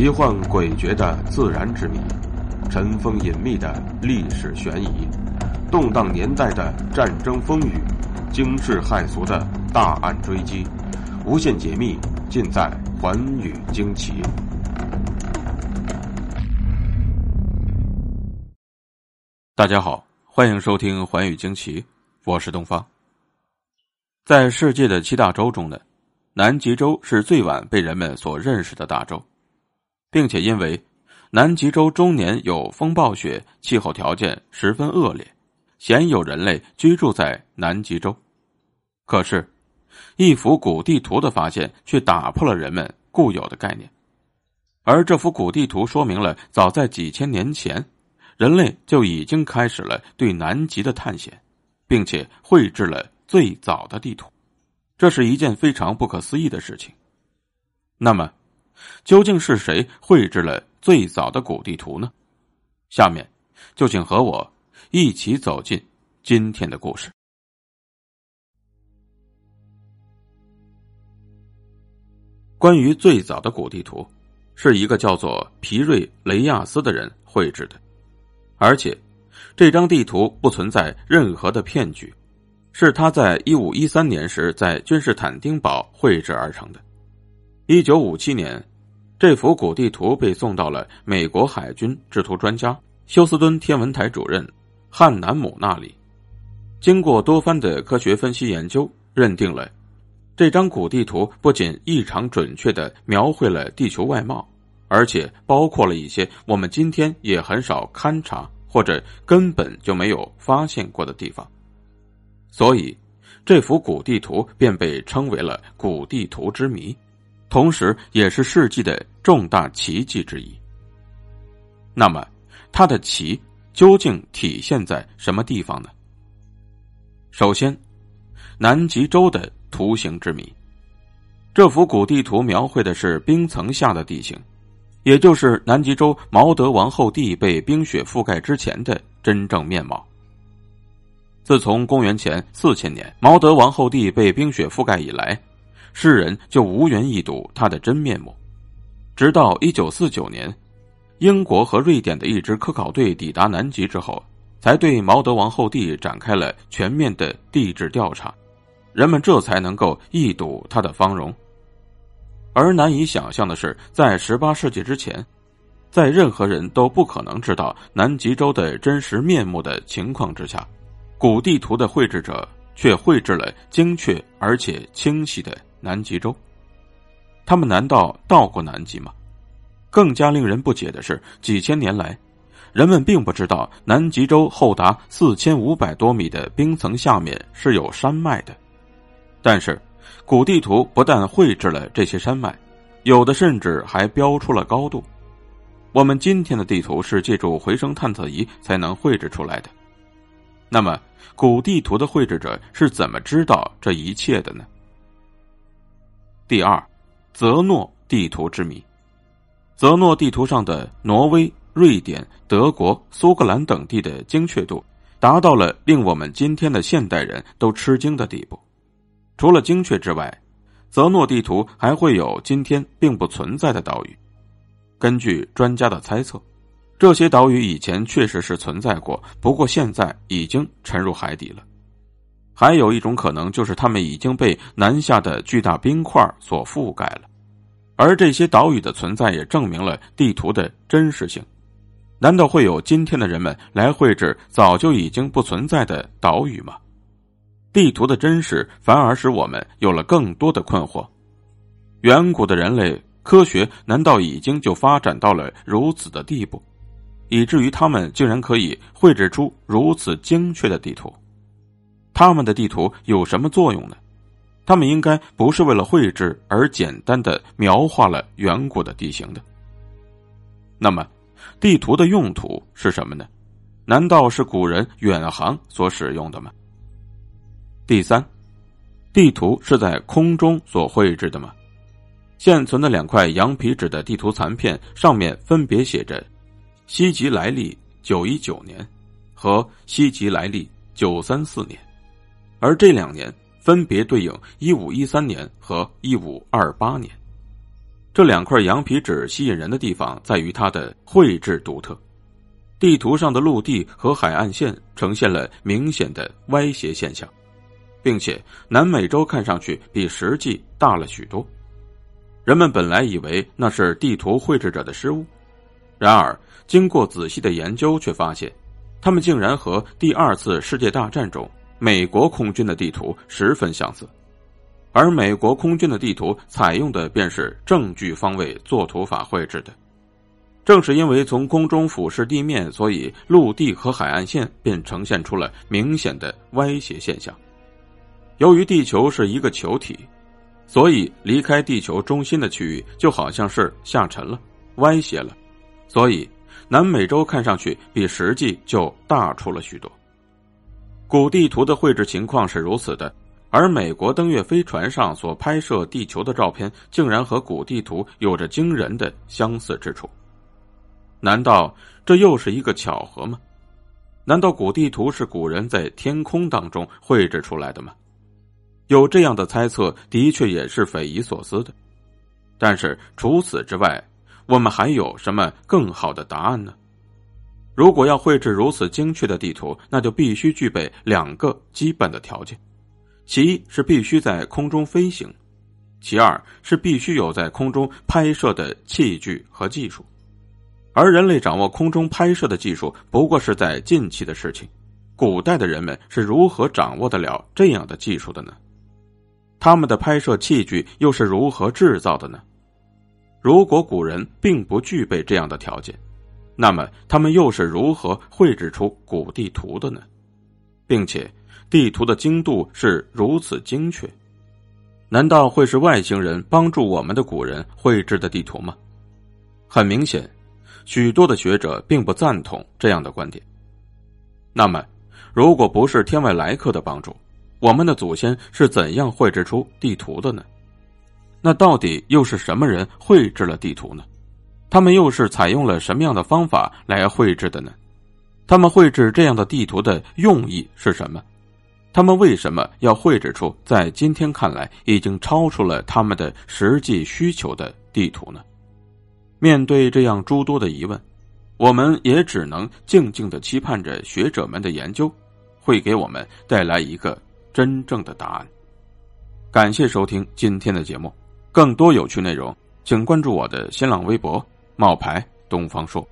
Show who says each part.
Speaker 1: 奇幻诡谲的自然之谜，尘封隐秘的历史悬疑，动荡年代的战争风雨，惊世骇俗的大案追击，无限解密尽在《寰宇惊奇》。大家好，欢迎收听《寰宇惊奇》，我是东方。在世界的七大洲中呢，南极洲是最晚被人们所认识的大洲。并且因为南极洲终年有风暴雪，气候条件十分恶劣，鲜有人类居住在南极洲。可是，一幅古地图的发现却打破了人们固有的概念。而这幅古地图说明了，早在几千年前，人类就已经开始了对南极的探险，并且绘制了最早的地图。这是一件非常不可思议的事情。那么，究竟是谁绘制了最早的古地图呢？下面就请和我一起走进今天的故事。关于最早的古地图，是一个叫做皮瑞雷亚斯的人绘制的，而且这张地图不存在任何的骗局，是他在一五一三年时在君士坦丁堡绘制而成的。一九五七年。这幅古地图被送到了美国海军制图专家休斯敦天文台主任汉南姆那里。经过多番的科学分析研究，认定了这张古地图不仅异常准确的描绘了地球外貌，而且包括了一些我们今天也很少勘察或者根本就没有发现过的地方。所以，这幅古地图便被称为了“古地图之谜”。同时，也是世纪的重大奇迹之一。那么，它的奇究竟体现在什么地方呢？首先，南极洲的图形之谜。这幅古地图描绘的是冰层下的地形，也就是南极洲毛德王后地被冰雪覆盖之前的真正面貌。自从公元前四千年毛德王后地被冰雪覆盖以来。世人就无缘一睹他的真面目，直到一九四九年，英国和瑞典的一支科考队抵达南极之后，才对毛德王后地展开了全面的地质调查，人们这才能够一睹他的芳容。而难以想象的是，在十八世纪之前，在任何人都不可能知道南极洲的真实面目的情况之下，古地图的绘制者却绘制了精确而且清晰的。南极洲，他们难道到过南极吗？更加令人不解的是，几千年来，人们并不知道南极洲厚达四千五百多米的冰层下面是有山脉的。但是，古地图不但绘制了这些山脉，有的甚至还标出了高度。我们今天的地图是借助回声探测仪才能绘制出来的。那么，古地图的绘制者是怎么知道这一切的呢？第二，泽诺地图之谜。泽诺地图上的挪威、瑞典、德国、苏格兰等地的精确度，达到了令我们今天的现代人都吃惊的地步。除了精确之外，泽诺地图还会有今天并不存在的岛屿。根据专家的猜测，这些岛屿以前确实是存在过，不过现在已经沉入海底了。还有一种可能，就是他们已经被南下的巨大冰块所覆盖了，而这些岛屿的存在也证明了地图的真实性。难道会有今天的人们来绘制早就已经不存在的岛屿吗？地图的真实反而使我们有了更多的困惑：远古的人类科学难道已经就发展到了如此的地步，以至于他们竟然可以绘制出如此精确的地图？他们的地图有什么作用呢？他们应该不是为了绘制而简单的描画了远古的地形的。那么，地图的用途是什么呢？难道是古人远航所使用的吗？第三，地图是在空中所绘制的吗？现存的两块羊皮纸的地图残片上面分别写着“西吉来历九一九年”和“西吉来历九三四年”。而这两年分别对应一五一三年和一五二八年，这两块羊皮纸吸引人的地方在于它的绘制独特。地图上的陆地和海岸线呈现了明显的歪斜现象，并且南美洲看上去比实际大了许多。人们本来以为那是地图绘制者的失误，然而经过仔细的研究，却发现，他们竟然和第二次世界大战中美国空军的地图十分相似，而美国空军的地图采用的便是正距方位作图法绘制的。正是因为从空中俯视地面，所以陆地和海岸线便呈现出了明显的歪斜现象。由于地球是一个球体，所以离开地球中心的区域就好像是下沉了、歪斜了，所以南美洲看上去比实际就大出了许多。古地图的绘制情况是如此的，而美国登月飞船上所拍摄地球的照片，竟然和古地图有着惊人的相似之处。难道这又是一个巧合吗？难道古地图是古人在天空当中绘制出来的吗？有这样的猜测，的确也是匪夷所思的。但是除此之外，我们还有什么更好的答案呢？如果要绘制如此精确的地图，那就必须具备两个基本的条件：其一是必须在空中飞行，其二是必须有在空中拍摄的器具和技术。而人类掌握空中拍摄的技术，不过是在近期的事情。古代的人们是如何掌握得了这样的技术的呢？他们的拍摄器具又是如何制造的呢？如果古人并不具备这样的条件，那么他们又是如何绘制出古地图的呢？并且，地图的精度是如此精确，难道会是外星人帮助我们的古人绘制的地图吗？很明显。许多的学者并不赞同这样的观点。那么，如果不是天外来客的帮助，我们的祖先是怎样绘制出地图的呢？那到底又是什么人绘制了地图呢？他们又是采用了什么样的方法来绘制的呢？他们绘制这样的地图的用意是什么？他们为什么要绘制出在今天看来已经超出了他们的实际需求的地图呢？面对这样诸多的疑问，我们也只能静静的期盼着学者们的研究，会给我们带来一个真正的答案。感谢收听今天的节目，更多有趣内容，请关注我的新浪微博“冒牌东方朔”。